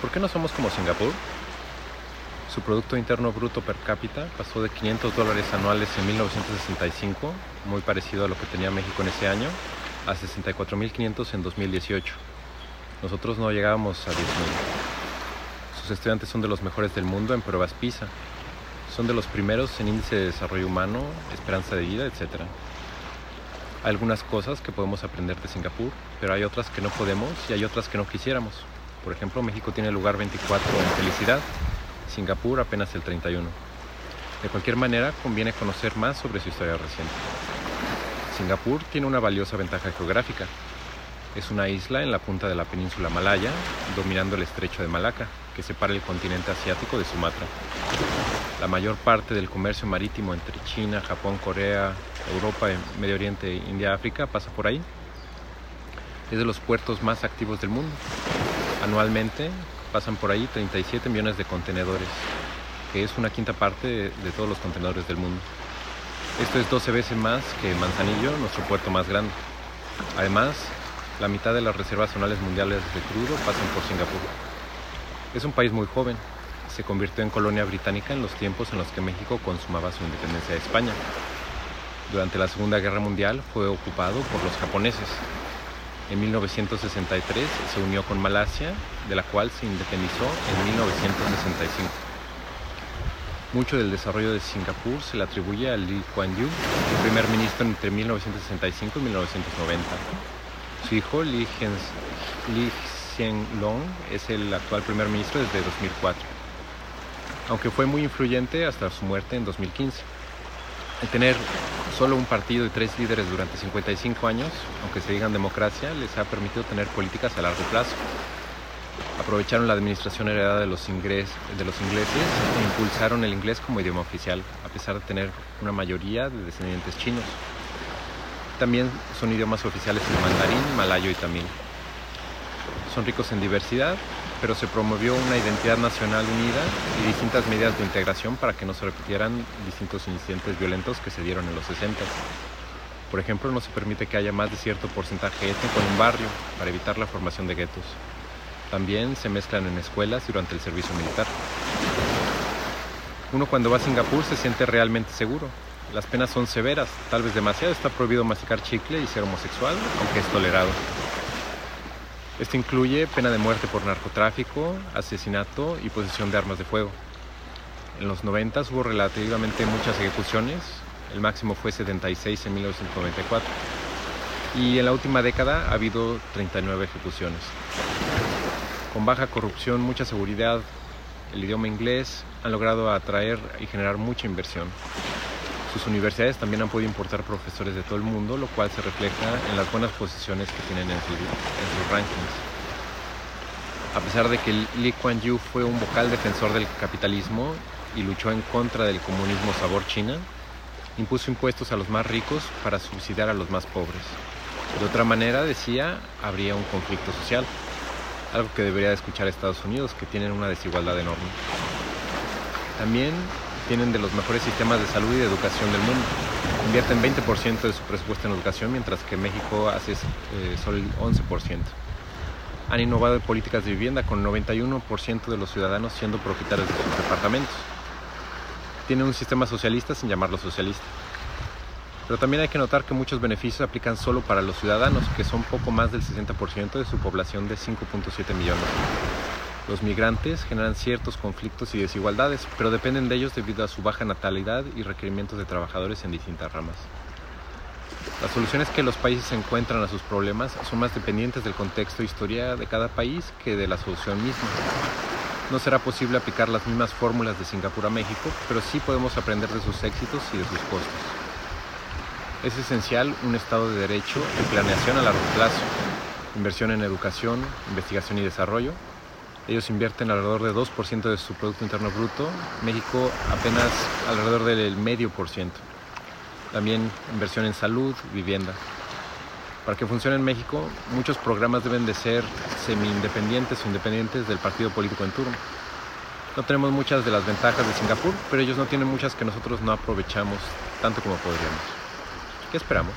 ¿Por qué no somos como Singapur? Su Producto Interno Bruto per cápita pasó de 500 dólares anuales en 1965, muy parecido a lo que tenía México en ese año, a 64.500 en 2018. Nosotros no llegábamos a 10.000. Sus estudiantes son de los mejores del mundo en pruebas PISA. Son de los primeros en índice de desarrollo humano, esperanza de vida, etc. Hay algunas cosas que podemos aprender de Singapur, pero hay otras que no podemos y hay otras que no quisiéramos. Por ejemplo, México tiene el lugar 24 en felicidad, Singapur apenas el 31. De cualquier manera, conviene conocer más sobre su historia reciente. Singapur tiene una valiosa ventaja geográfica. Es una isla en la punta de la península malaya, dominando el estrecho de Malaca, que separa el continente asiático de Sumatra. La mayor parte del comercio marítimo entre China, Japón, Corea, Europa, Medio Oriente, India, África pasa por ahí. Es de los puertos más activos del mundo. Anualmente pasan por ahí 37 millones de contenedores, que es una quinta parte de, todos los contenedores del mundo. Esto es 12 veces más que Manzanillo, nuestro puerto más grande. Además, la mitad de las reservas anuales mundiales de crudo pasan por Singapur. Es un país muy joven. Se convirtió en colonia británica en los tiempos en los que México consumaba su independencia de España. Durante la Segunda Guerra Mundial fue ocupado por los japoneses en 1963 se unió con Malasia, de la cual se independizó en 1965. Mucho del desarrollo de Singapur se le atribuye a Lee Kuan Yew, el primer ministro entre 1965 y 1990. Su hijo Lee, Hsien Loong es el actual primer ministro desde 2004, aunque fue muy influyente hasta su muerte en 2015. El tener solo un partido y tres líderes durante 55 años, aunque se digan democracia, les ha permitido tener políticas a largo plazo. Aprovecharon la administración heredada de los, de los ingleses e impulsaron el inglés como idioma oficial, a pesar de tener una mayoría de descendientes chinos. También son idiomas oficiales el mandarín, malayo y tamil. Son ricos en diversidad, pero se promovió una identidad nacional unida y distintas medidas de integración para que no se repitieran distintos incidentes violentos que se dieron en los 60. Por ejemplo, no se permite que haya más de cierto porcentaje étnico en un barrio para evitar la formación de guetos. También se mezclan en escuelas durante el servicio militar. Uno cuando va a Singapur se siente realmente seguro. Las penas son severas, tal vez demasiado. Está prohibido masticar chicle y ser homosexual, aunque es tolerado. Esto incluye pena de muerte por narcotráfico, asesinato y posesión de armas de fuego. En los 90 hubo relativamente muchas ejecuciones, el máximo fue 76 en 1994. Y en la última década ha habido 39 ejecuciones. Con baja corrupción, mucha seguridad, el idioma inglés han logrado atraer y generar mucha inversión. Sus universidades también han podido importar profesores de todo el mundo, lo cual se refleja en las buenas posiciones que tienen en, sus rankings. A pesar de que Lee Kuan Yew fue un vocal defensor del capitalismo y luchó en contra del comunismo sabor China, impuso impuestos a los más ricos para subsidiar a los más pobres. De otra manera, decía, habría un conflicto social, algo que debería escuchar Estados Unidos, que tienen una desigualdad enorme. También tienen de los mejores sistemas de salud y de educación del mundo. Invierten 20% de su presupuesto en educación, mientras que México hace eh, solo el 11%. Han innovado en políticas de vivienda con 91% de los ciudadanos siendo propietarios de sus departamentos. Tienen un sistema socialista sin llamarlo socialista. Pero también hay que notar que muchos beneficios aplican solo para los ciudadanos, que son poco más del 60% de su población de 5.7 millones. Los migrantes generan ciertos conflictos y desigualdades, pero dependen de ellos debido a su baja natalidad y requerimientos de trabajadores en distintas ramas. Las soluciones que los países encuentran a sus problemas son más dependientes del contexto e historia de cada país que de la solución misma. No será posible aplicar las mismas fórmulas de Singapur a México, pero sí podemos aprender de sus éxitos y de sus costos. Es esencial un Estado de Derecho y planeación a largo plazo, inversión en educación, investigación y desarrollo, ellos invierten alrededor de 2% de su Producto Interno Bruto, México apenas alrededor del medio por ciento. También inversión en salud, vivienda. Para que funcione en México, muchos programas deben de ser semi-independientes o independientes del partido político en turno. No tenemos muchas de las ventajas de Singapur, pero ellos no tienen muchas que nosotros no aprovechamos tanto como podríamos. ¿Qué esperamos?